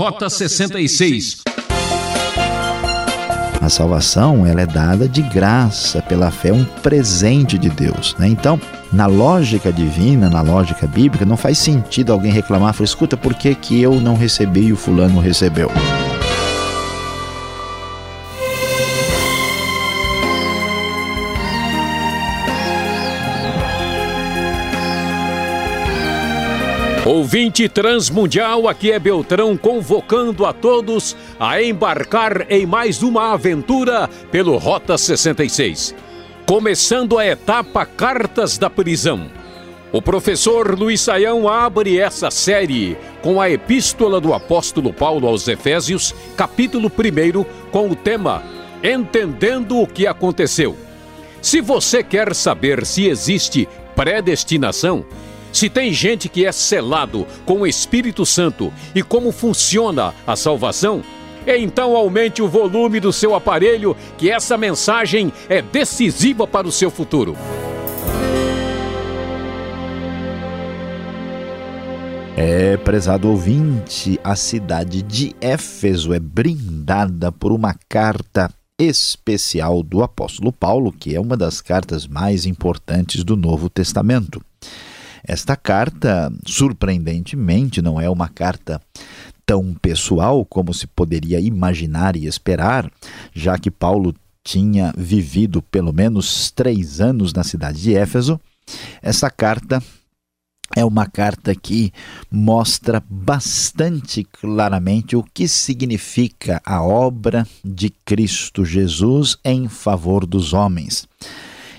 Rota 66. A salvação ela é dada de graça pela fé, um presente de Deus. Né? Então, na lógica divina, na lógica bíblica, não faz sentido alguém reclamar, falar, escuta, por que, que eu não recebi e o fulano recebeu? Ouvinte transmundial, aqui é Beltrão convocando a todos a embarcar em mais uma aventura pelo Rota 66. Começando a etapa Cartas da Prisão. O professor Luiz Saião abre essa série com a Epístola do Apóstolo Paulo aos Efésios, capítulo 1, com o tema Entendendo o que aconteceu. Se você quer saber se existe predestinação, se tem gente que é selado com o Espírito Santo e como funciona a salvação, então aumente o volume do seu aparelho, que essa mensagem é decisiva para o seu futuro. É, prezado ouvinte, a cidade de Éfeso é brindada por uma carta especial do apóstolo Paulo, que é uma das cartas mais importantes do Novo Testamento. Esta carta, surpreendentemente, não é uma carta tão pessoal como se poderia imaginar e esperar, já que Paulo tinha vivido pelo menos três anos na cidade de Éfeso. Essa carta é uma carta que mostra bastante claramente o que significa a obra de Cristo Jesus em favor dos homens.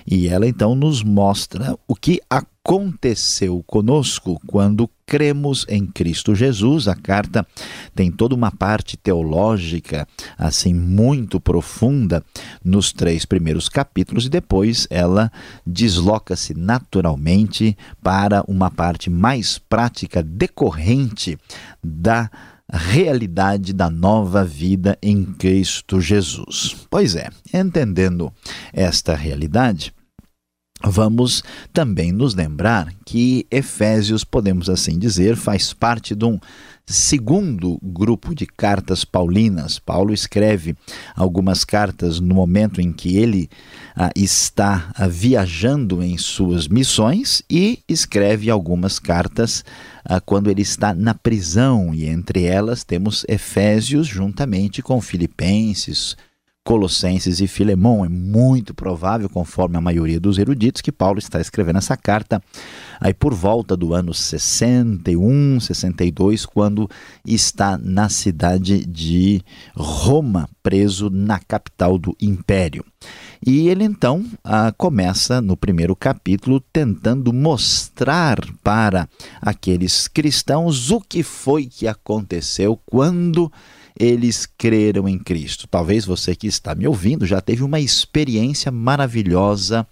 E ela então nos mostra o que aconteceu conosco quando cremos em Cristo Jesus. A carta tem toda uma parte teológica, assim, muito profunda nos três primeiros capítulos, e depois ela desloca-se naturalmente para uma parte mais prática decorrente da realidade da nova vida em Cristo Jesus. Pois é, entendendo esta realidade, vamos também nos lembrar que Efésios, podemos assim dizer, faz parte de um segundo grupo de cartas paulinas. Paulo escreve algumas cartas no momento em que ele ah, está ah, viajando em suas missões e escreve algumas cartas ah, quando ele está na prisão, e entre elas temos Efésios juntamente com Filipenses, Colossenses e Filemão. É muito provável, conforme a maioria dos eruditos, que Paulo está escrevendo essa carta aí por volta do ano 61, 62, quando está na cidade de Roma, preso na capital do império. E ele então começa no primeiro capítulo tentando mostrar para aqueles cristãos o que foi que aconteceu quando eles creram em Cristo. Talvez você que está me ouvindo já teve uma experiência maravilhosa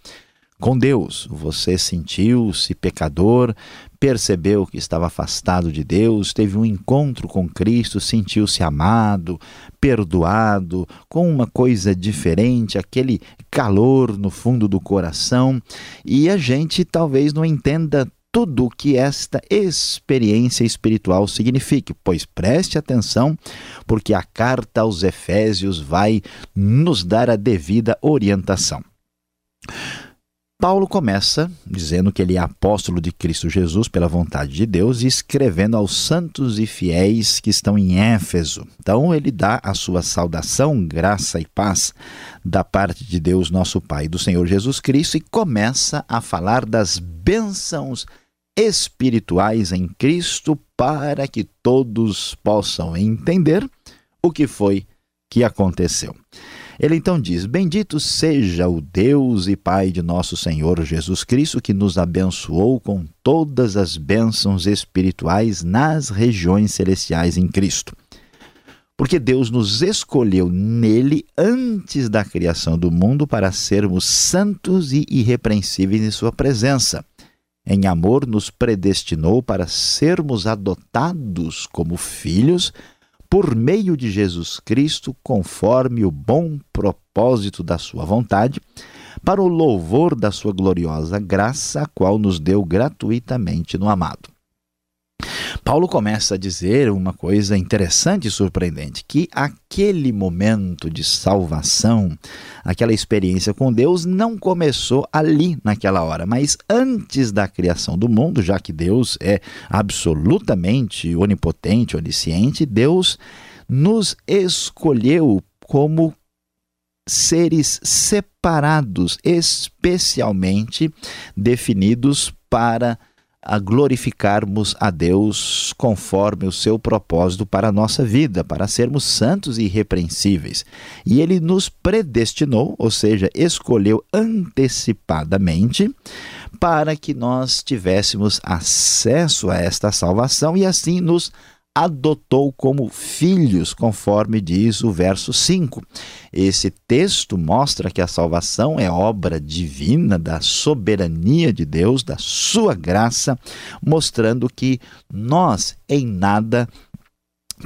com Deus. Você sentiu-se pecador, percebeu que estava afastado de Deus, teve um encontro com Cristo, sentiu-se amado, perdoado, com uma coisa diferente, aquele calor no fundo do coração. E a gente talvez não entenda tudo o que esta experiência espiritual signifique, pois preste atenção, porque a carta aos Efésios vai nos dar a devida orientação. Paulo começa dizendo que ele é apóstolo de Cristo Jesus pela vontade de Deus e escrevendo aos santos e fiéis que estão em Éfeso. Então ele dá a sua saudação, graça e paz da parte de Deus, nosso Pai, do Senhor Jesus Cristo e começa a falar das bênçãos espirituais em Cristo para que todos possam entender o que foi que aconteceu. Ele então diz: Bendito seja o Deus e Pai de nosso Senhor Jesus Cristo, que nos abençoou com todas as bênçãos espirituais nas regiões celestiais em Cristo. Porque Deus nos escolheu nele antes da criação do mundo para sermos santos e irrepreensíveis em Sua presença. Em amor, nos predestinou para sermos adotados como filhos por meio de Jesus Cristo, conforme o bom propósito da Sua vontade, para o louvor da Sua gloriosa graça, a qual nos deu gratuitamente no amado. Paulo começa a dizer uma coisa interessante e surpreendente: que aquele momento de salvação, aquela experiência com Deus, não começou ali naquela hora, mas antes da criação do mundo, já que Deus é absolutamente onipotente, onisciente, Deus nos escolheu como seres separados, especialmente definidos para a glorificarmos a Deus conforme o seu propósito para a nossa vida, para sermos santos e irrepreensíveis. E ele nos predestinou, ou seja, escolheu antecipadamente para que nós tivéssemos acesso a esta salvação e assim nos adotou como filhos, conforme diz o verso 5. Esse texto mostra que a salvação é obra divina da soberania de Deus, da sua graça, mostrando que nós em nada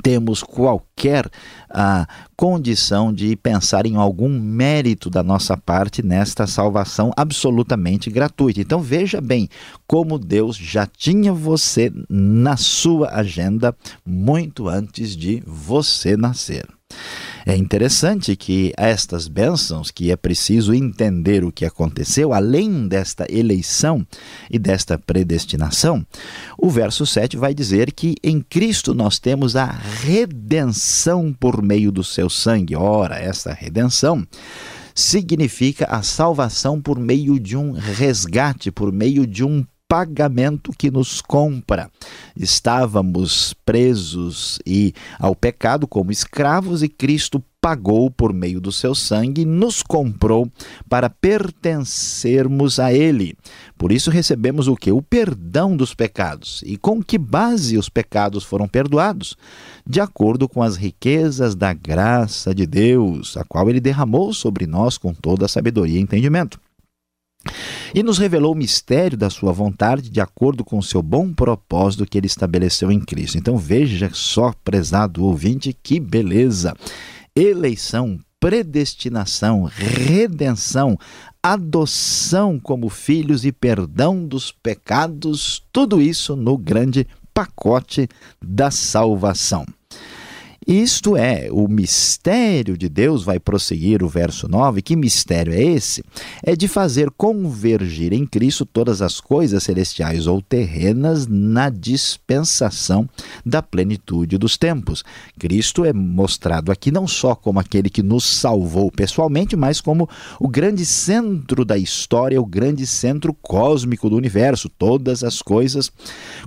temos qualquer ah, condição de pensar em algum mérito da nossa parte nesta salvação absolutamente gratuita. Então veja bem como Deus já tinha você na sua agenda muito antes de você nascer. É interessante que estas bênçãos, que é preciso entender o que aconteceu, além desta eleição e desta predestinação, o verso 7 vai dizer que em Cristo nós temos a redenção por meio do seu sangue. Ora, essa redenção significa a salvação por meio de um resgate, por meio de um pagamento que nos compra. Estávamos presos e ao pecado como escravos e Cristo pagou por meio do seu sangue e nos comprou para pertencermos a ele. Por isso recebemos o que? O perdão dos pecados. E com que base os pecados foram perdoados? De acordo com as riquezas da graça de Deus, a qual ele derramou sobre nós com toda a sabedoria e entendimento e nos revelou o mistério da sua vontade de acordo com o seu bom propósito que ele estabeleceu em Cristo. Então veja só, prezado ouvinte, que beleza! Eleição, predestinação, redenção, adoção como filhos e perdão dos pecados, tudo isso no grande pacote da salvação. Isto é, o mistério de Deus, vai prosseguir o verso 9. Que mistério é esse? É de fazer convergir em Cristo todas as coisas celestiais ou terrenas na dispensação da plenitude dos tempos. Cristo é mostrado aqui não só como aquele que nos salvou pessoalmente, mas como o grande centro da história, o grande centro cósmico do universo. Todas as coisas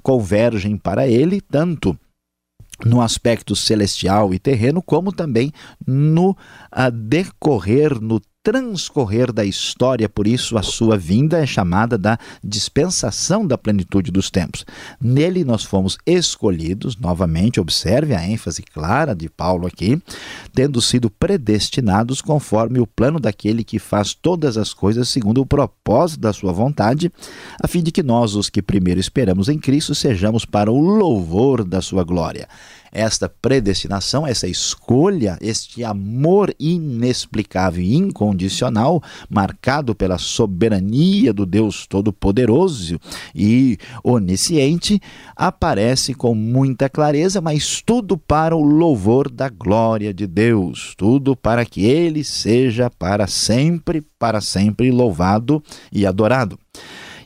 convergem para ele, tanto no aspecto celestial e terreno, como também no decorrer, no transcorrer da história, por isso a sua vinda é chamada da dispensação da plenitude dos tempos. Nele nós fomos escolhidos, novamente, observe a ênfase clara de Paulo aqui, tendo sido predestinados conforme o plano daquele que faz todas as coisas segundo o propósito da sua vontade, a fim de que nós, os que primeiro esperamos em Cristo, sejamos para o louvor da sua glória esta predestinação, essa escolha, este amor inexplicável e incondicional, marcado pela soberania do Deus Todo-Poderoso e onisciente, aparece com muita clareza, mas tudo para o louvor da glória de Deus, tudo para que ele seja para sempre, para sempre louvado e adorado.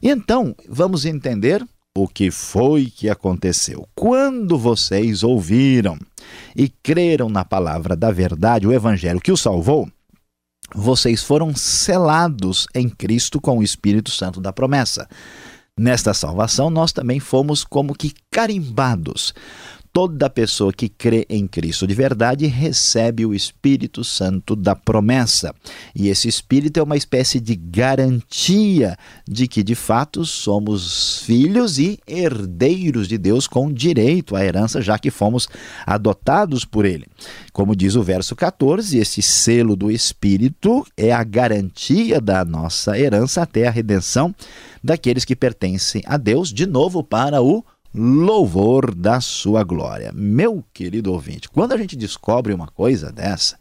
E então, vamos entender o que foi que aconteceu. Quando vocês ouviram e creram na palavra da verdade, o evangelho que o salvou, vocês foram selados em Cristo com o Espírito Santo da promessa. Nesta salvação, nós também fomos como que carimbados toda pessoa que crê em Cristo de verdade recebe o Espírito Santo da promessa. E esse Espírito é uma espécie de garantia de que de fato somos filhos e herdeiros de Deus com direito à herança, já que fomos adotados por Ele. Como diz o verso 14, esse selo do Espírito é a garantia da nossa herança até a redenção daqueles que pertencem a Deus, de novo para o louvor da sua glória. Meu querido ouvinte, quando a gente descobre uma coisa dessa,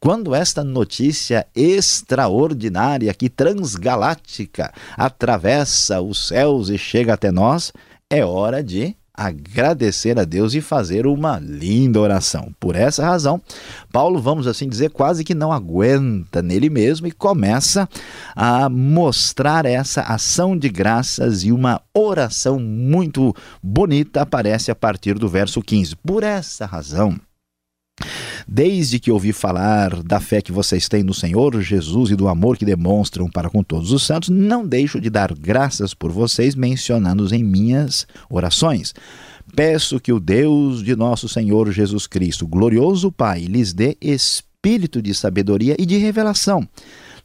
quando esta notícia extraordinária que transgaláctica atravessa os céus e chega até nós, é hora de agradecer a Deus e fazer uma linda oração. Por essa razão, Paulo, vamos assim dizer, quase que não aguenta nele mesmo e começa a mostrar essa ação de graças e uma oração muito bonita aparece a partir do verso 15. Por essa razão, Desde que ouvi falar da fé que vocês têm no Senhor Jesus e do amor que demonstram para com todos os santos, não deixo de dar graças por vocês, mencionando-os em minhas orações. Peço que o Deus de nosso Senhor Jesus Cristo, glorioso Pai, lhes dê espírito de sabedoria e de revelação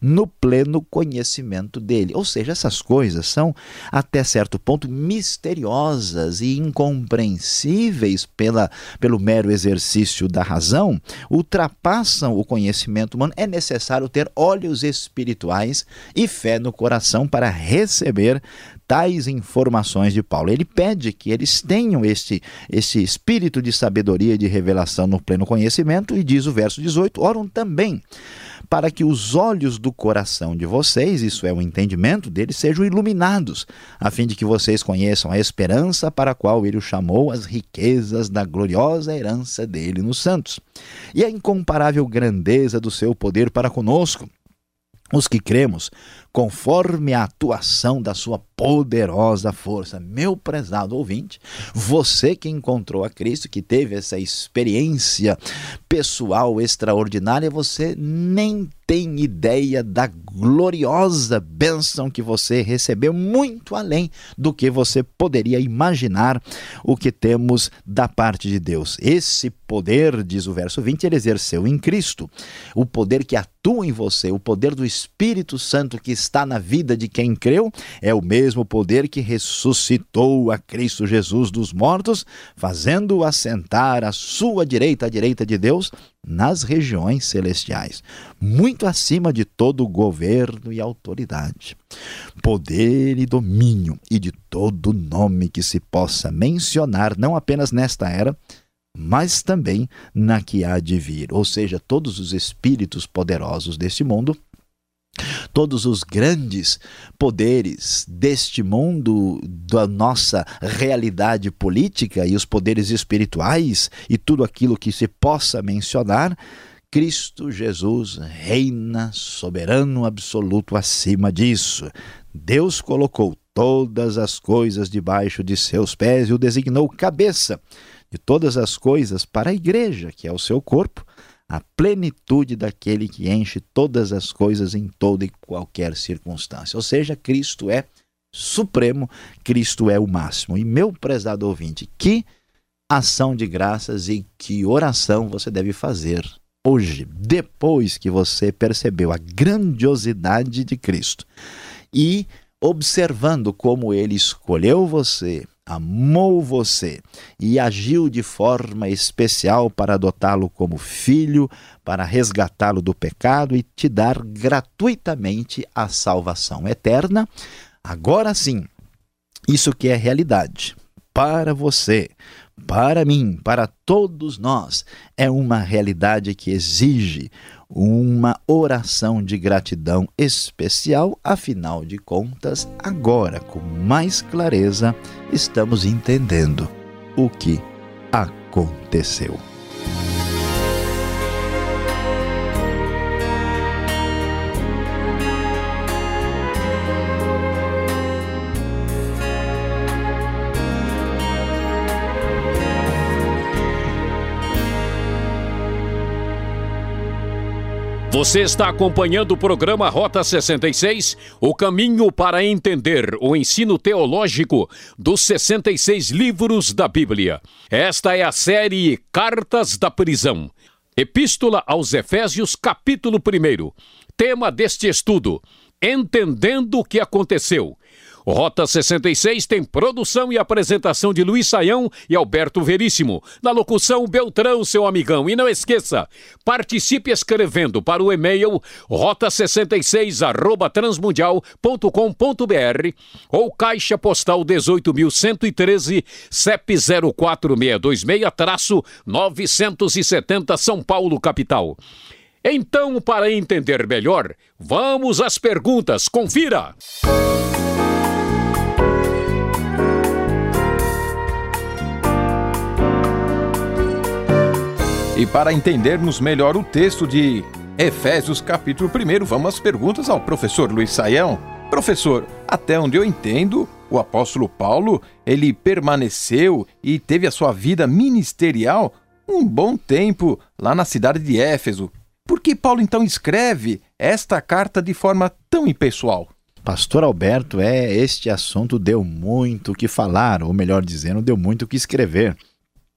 no pleno conhecimento dele. Ou seja, essas coisas são, até certo ponto, misteriosas e incompreensíveis pela, pelo mero exercício da razão, ultrapassam o conhecimento humano. É necessário ter olhos espirituais e fé no coração para receber tais informações de Paulo. Ele pede que eles tenham este, este espírito de sabedoria e de revelação no pleno conhecimento, e diz o verso 18: oram também para que os olhos do coração de vocês, isso é o entendimento deles, sejam iluminados, a fim de que vocês conheçam a esperança para a qual ele o chamou, as riquezas da gloriosa herança dele nos santos, e a incomparável grandeza do seu poder para conosco os que cremos, conforme a atuação da sua poderosa força. Meu prezado ouvinte, você que encontrou a Cristo, que teve essa experiência pessoal extraordinária, você nem tem ideia da gloriosa bênção que você recebeu, muito além do que você poderia imaginar o que temos da parte de Deus. Esse poder, diz o verso 20, ele exerceu em Cristo. O poder que atua em você, o poder do Espírito Santo que está na vida de quem creu, é o mesmo poder que ressuscitou a Cristo Jesus dos mortos, fazendo-o assentar à sua direita, à direita de Deus, nas regiões celestiais, muito acima de todo governo e autoridade, poder e domínio e de todo nome que se possa mencionar, não apenas nesta era, mas também na que há de vir. Ou seja, todos os espíritos poderosos deste mundo todos os grandes poderes deste mundo, da nossa realidade política e os poderes espirituais e tudo aquilo que se possa mencionar, Cristo Jesus reina soberano absoluto acima disso. Deus colocou todas as coisas debaixo de seus pés e o designou cabeça de todas as coisas para a igreja, que é o seu corpo a plenitude daquele que enche todas as coisas em toda e qualquer circunstância. Ou seja, Cristo é supremo, Cristo é o máximo. E meu prezado ouvinte, que ação de graças e que oração você deve fazer hoje, depois que você percebeu a grandiosidade de Cristo e observando como ele escolheu você, amou você e agiu de forma especial para adotá-lo como filho, para resgatá-lo do pecado e te dar gratuitamente a salvação eterna. Agora sim, isso que é realidade para você, para mim, para todos nós, é uma realidade que exige uma oração de gratidão especial, afinal de contas, agora com mais clareza estamos entendendo o que aconteceu. Você está acompanhando o programa Rota 66, o caminho para entender o ensino teológico dos 66 livros da Bíblia. Esta é a série Cartas da Prisão. Epístola aos Efésios, capítulo 1. Tema deste estudo: Entendendo o que aconteceu. Rota 66 tem produção e apresentação de Luiz Saião e Alberto Veríssimo. Na locução, Beltrão, seu amigão. E não esqueça, participe escrevendo para o e-mail rota66 transmundial.com.br ou caixa postal 18.113 CEP 04626-970 São Paulo, capital. Então, para entender melhor, vamos às perguntas. Confira! Música E para entendermos melhor o texto de Efésios capítulo 1, vamos às perguntas ao professor Luiz Saião. Professor, até onde eu entendo, o apóstolo Paulo, ele permaneceu e teve a sua vida ministerial um bom tempo lá na cidade de Éfeso. Por que Paulo então escreve esta carta de forma tão impessoal? Pastor Alberto, é este assunto deu muito o que falar, ou melhor dizendo, deu muito o que escrever.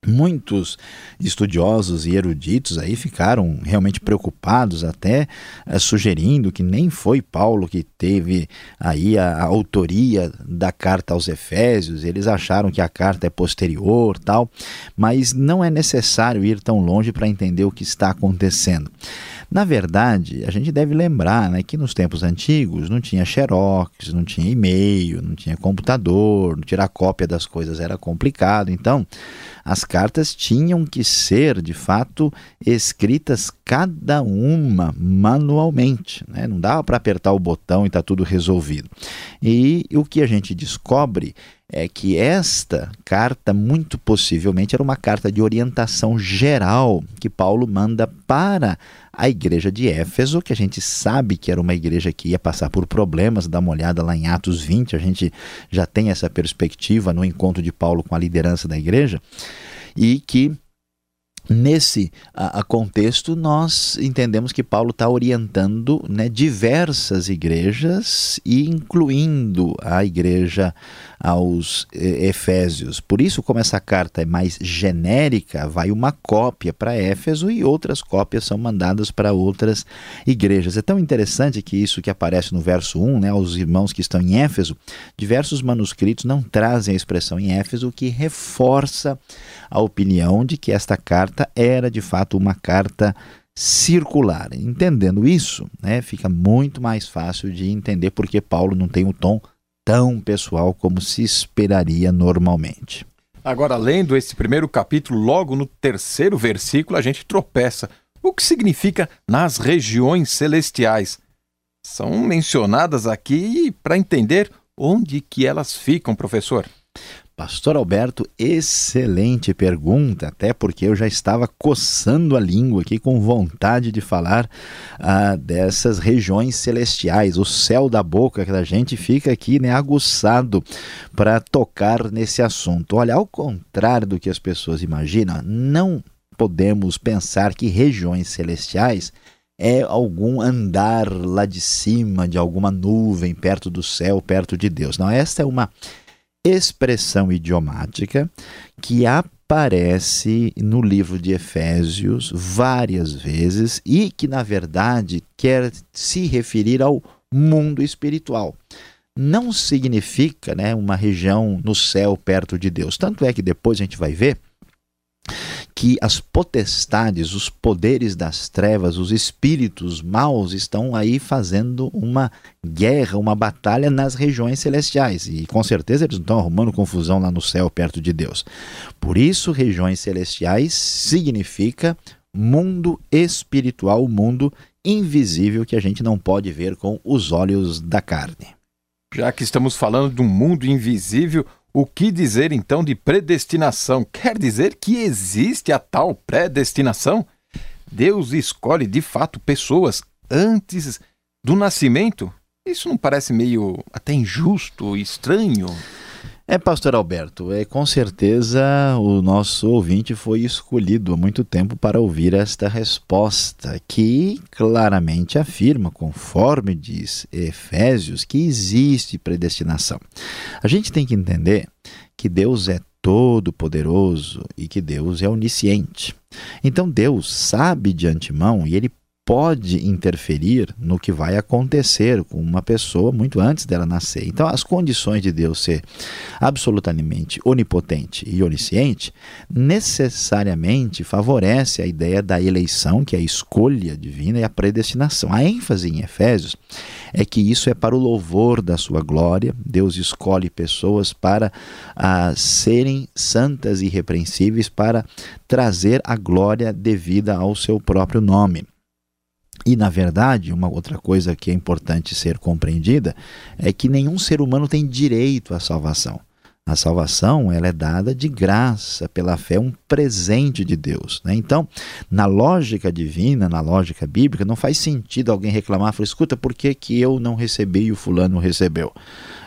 Muitos estudiosos e eruditos aí ficaram realmente preocupados, até é, sugerindo que nem foi Paulo que teve aí a, a, autoria da carta aos Efésios, eles acharam que a carta é posterior, tal, mas não é necessário ir tão longe para entender o que está acontecendo. Na verdade, a gente deve lembrar né, que nos tempos antigos não tinha xerox, não tinha e-mail, não tinha computador, tirar cópia das coisas era complicado. Então, as cartas tinham que ser, de fato, escritas cada uma manualmente. Né? Não dava para apertar o botão e está tudo resolvido. E o que a gente descobre é que esta carta, muito possivelmente, era uma carta de orientação geral que Paulo manda para a igreja de Éfeso, que a gente sabe que era uma igreja que ia passar por problemas, dá uma olhada lá em Atos 20, a gente já tem essa perspectiva no encontro de Paulo com a liderança da igreja, e que Nesse a, a contexto, nós entendemos que Paulo está orientando né, diversas igrejas, incluindo a igreja aos Efésios. Por isso, como essa carta é mais genérica, vai uma cópia para Éfeso e outras cópias são mandadas para outras igrejas. É tão interessante que isso que aparece no verso 1, né, os irmãos que estão em Éfeso, diversos manuscritos não trazem a expressão em Éfeso, o que reforça a opinião de que esta carta era de fato uma carta circular. Entendendo isso, né, fica muito mais fácil de entender porque Paulo não tem o tom tão pessoal como se esperaria normalmente. Agora, lendo esse primeiro capítulo, logo no terceiro versículo, a gente tropeça. O que significa nas regiões celestiais? São mencionadas aqui para entender onde que elas ficam, professor. Pastor Alberto, excelente pergunta, até porque eu já estava coçando a língua aqui com vontade de falar ah, dessas regiões celestiais, o céu da boca que a gente fica aqui né, aguçado para tocar nesse assunto. Olha, ao contrário do que as pessoas imaginam, não podemos pensar que regiões celestiais é algum andar lá de cima de alguma nuvem perto do céu, perto de Deus. Não, esta é uma expressão idiomática que aparece no livro de Efésios várias vezes e que, na verdade, quer se referir ao mundo espiritual. Não significa né, uma região no céu perto de Deus. Tanto é que depois a gente vai ver que as potestades, os poderes das trevas, os espíritos maus estão aí fazendo uma guerra, uma batalha nas regiões celestiais. E com certeza eles não estão arrumando confusão lá no céu perto de Deus. Por isso, regiões celestiais significa mundo espiritual, mundo invisível que a gente não pode ver com os olhos da carne. Já que estamos falando de um mundo invisível, o que dizer então de predestinação? Quer dizer que existe a tal predestinação? Deus escolhe de fato pessoas antes do nascimento? Isso não parece meio até injusto, estranho? É, pastor Alberto, é com certeza o nosso ouvinte foi escolhido há muito tempo para ouvir esta resposta, que claramente afirma, conforme diz Efésios, que existe predestinação. A gente tem que entender que Deus é todo-poderoso e que Deus é onisciente. Então Deus sabe de antemão e ele pode interferir no que vai acontecer com uma pessoa muito antes dela nascer. Então, as condições de Deus ser absolutamente onipotente e onisciente necessariamente favorece a ideia da eleição, que é a escolha divina e a predestinação. A ênfase em Efésios é que isso é para o louvor da sua glória. Deus escolhe pessoas para ah, serem santas e irrepreensíveis, para trazer a glória devida ao seu próprio nome. E, na verdade, uma outra coisa que é importante ser compreendida é que nenhum ser humano tem direito à salvação. A salvação ela é dada de graça, pela fé, um presente de Deus. Né? Então, na lógica divina, na lógica bíblica, não faz sentido alguém reclamar, falar, escuta, por que, que eu não recebi e o fulano recebeu?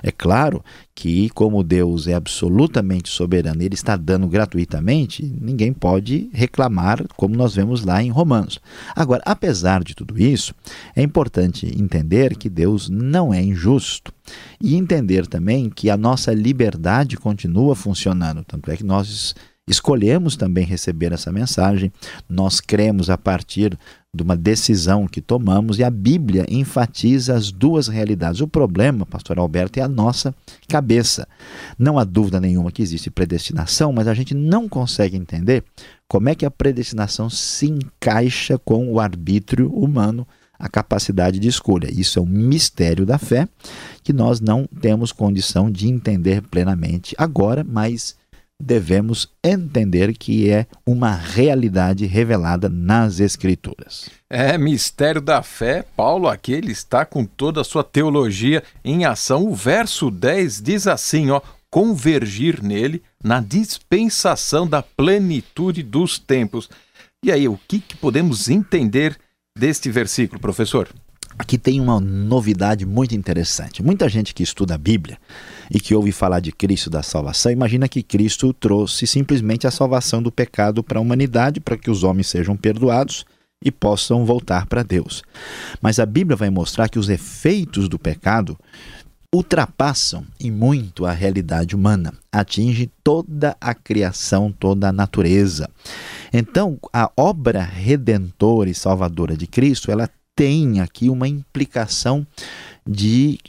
É claro que, como Deus é absolutamente soberano ele está dando gratuitamente, ninguém pode reclamar, como nós vemos lá em Romanos. Agora, apesar de tudo isso, é importante entender que Deus não é injusto e entender também que a nossa liberdade continua funcionando. Tanto é que nós escolhemos também receber essa mensagem, nós cremos a partir de uma decisão que tomamos e a Bíblia enfatiza as duas realidades. O problema, pastor Alberto, é a nossa cabeça. Não há dúvida nenhuma que existe predestinação, mas a gente não consegue entender como é que a predestinação se encaixa com o arbítrio humano, a capacidade de escolha. Isso é um mistério da fé que nós não temos condição de entender plenamente agora, mas devemos entender que é uma realidade revelada nas Escrituras. É mistério da fé. Paulo aqui ele está com toda a sua teologia em ação. O verso 10 diz assim, ó: convergir nele na dispensação da plenitude dos tempos. E aí, o que, que podemos entender deste versículo, professor? Aqui tem uma novidade muito interessante. Muita gente que estuda a Bíblia e que ouve falar de Cristo da salvação, imagina que Cristo trouxe simplesmente a salvação do pecado para a humanidade, para que os homens sejam perdoados e possam voltar para Deus. Mas a Bíblia vai mostrar que os efeitos do pecado ultrapassam em muito a realidade humana, atinge toda a criação, toda a natureza. Então, a obra redentora e salvadora de Cristo, ela tem aqui uma implicação de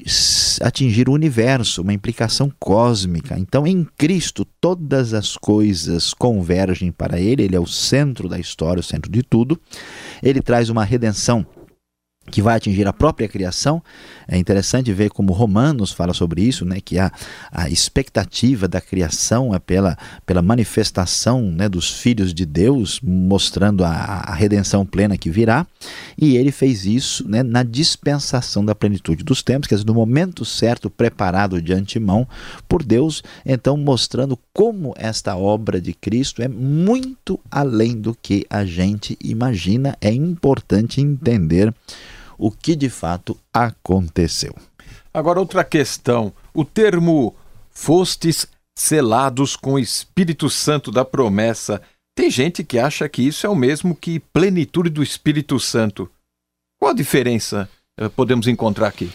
atingir o universo, uma implicação cósmica. Então, em Cristo, todas as coisas convergem para Ele, Ele é o centro da história, o centro de tudo. Ele traz uma redenção que vai atingir a própria criação. É interessante ver como Romanos fala sobre isso, né, que a, a expectativa da criação é pela, pela manifestação né, dos filhos de Deus, mostrando a, a redenção plena que virá. E ele fez isso né, na dispensação da plenitude dos tempos, quer dizer, no momento certo, preparado de antemão por Deus, então mostrando como esta obra de Cristo é muito além do que a gente imagina. É importante entender o que de fato aconteceu. Agora, outra questão: o termo fostes selados com o Espírito Santo da promessa. Tem gente que acha que isso é o mesmo que plenitude do Espírito Santo. Qual a diferença eh, podemos encontrar aqui?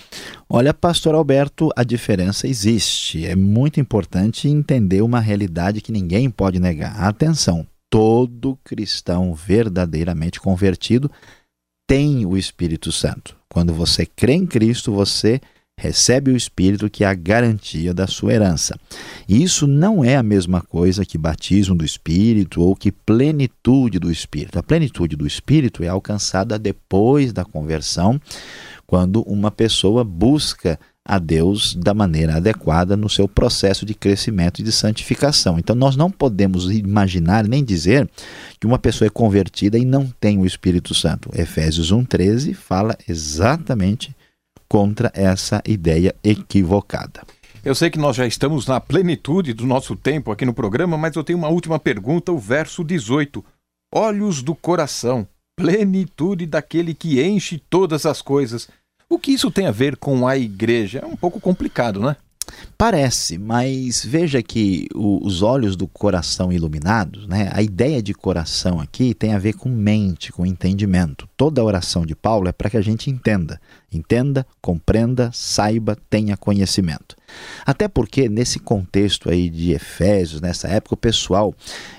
Olha, pastor Alberto, a diferença existe. É muito importante entender uma realidade que ninguém pode negar. Atenção, todo cristão verdadeiramente convertido tem o Espírito Santo. Quando você crê em Cristo, você recebe o Espírito que é a garantia da sua herança. E isso não é a mesma coisa que batismo do Espírito ou que plenitude do Espírito. A plenitude do Espírito é alcançada depois da conversão, quando uma pessoa busca a Deus da maneira adequada no seu processo de crescimento e de santificação. Então nós não podemos imaginar nem dizer que uma pessoa é convertida e não tem o Espírito Santo. Efésios 1:13 fala exatamente contra essa ideia equivocada. Eu sei que nós já estamos na plenitude do nosso tempo aqui no programa, mas eu tenho uma última pergunta, o verso 18. Olhos do coração, plenitude daquele que enche todas as coisas. O que isso tem a ver com a igreja? É um pouco complicado, né? Parece, mas veja que o, os olhos do coração iluminados, né? a ideia de coração aqui tem a ver com mente, com entendimento. Toda a oração de Paulo é para que a gente entenda. Entenda, compreenda, saiba, tenha conhecimento. Até porque nesse contexto aí de Efésios, nessa época, o pessoal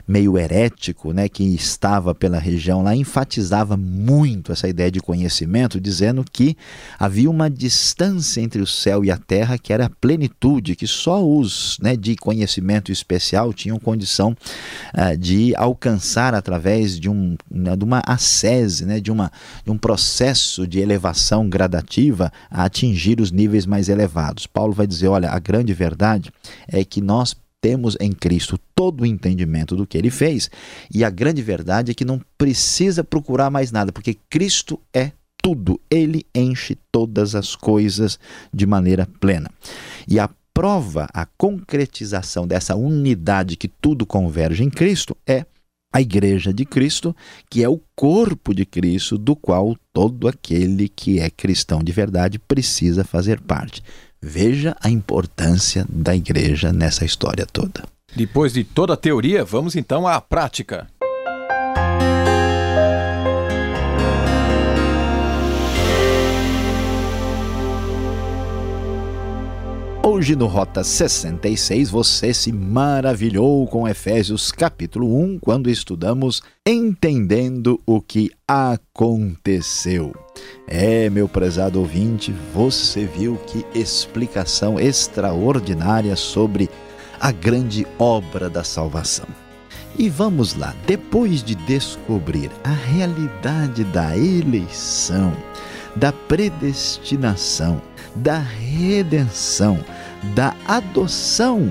meio herético, né, que estava pela região lá, enfatizava muito essa ideia de conhecimento, dizendo que havia uma distância entre o céu e a terra que era a plenitude, que só os né, de conhecimento especial tinham condição uh, de alcançar através de, um, né, de uma ascese, né, de, uma, de um processo de elevação gradativa a atingir os níveis mais elevados. Paulo vai dizer: olha, a grande verdade é que nós temos em Cristo todo o entendimento do que ele fez, e a grande verdade é que não precisa procurar mais nada, porque Cristo é tudo, ele enche todas as coisas de maneira plena. E a prova, a concretização dessa unidade que tudo converge em Cristo é a Igreja de Cristo, que é o corpo de Cristo, do qual todo aquele que é cristão de verdade precisa fazer parte. Veja a importância da igreja nessa história toda. Depois de toda a teoria, vamos então à prática. Hoje no Rota 66 você se maravilhou com Efésios capítulo 1 quando estudamos Entendendo o que aconteceu. É, meu prezado ouvinte, você viu que explicação extraordinária sobre a grande obra da salvação. E vamos lá, depois de descobrir a realidade da eleição, da predestinação, da redenção, da adoção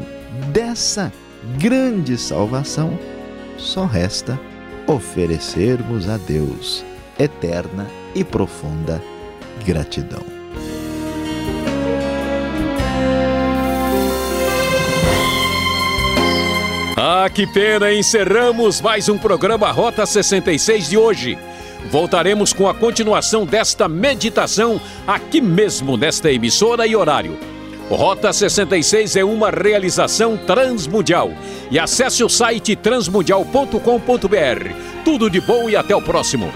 dessa grande salvação, só resta oferecermos a Deus eterna e profunda gratidão. Ah, que pena! Encerramos mais um programa Rota 66 de hoje. Voltaremos com a continuação desta meditação aqui mesmo nesta emissora e horário. Rota 66 é uma realização transmundial. E acesse o site transmundial.com.br. Tudo de bom e até o próximo.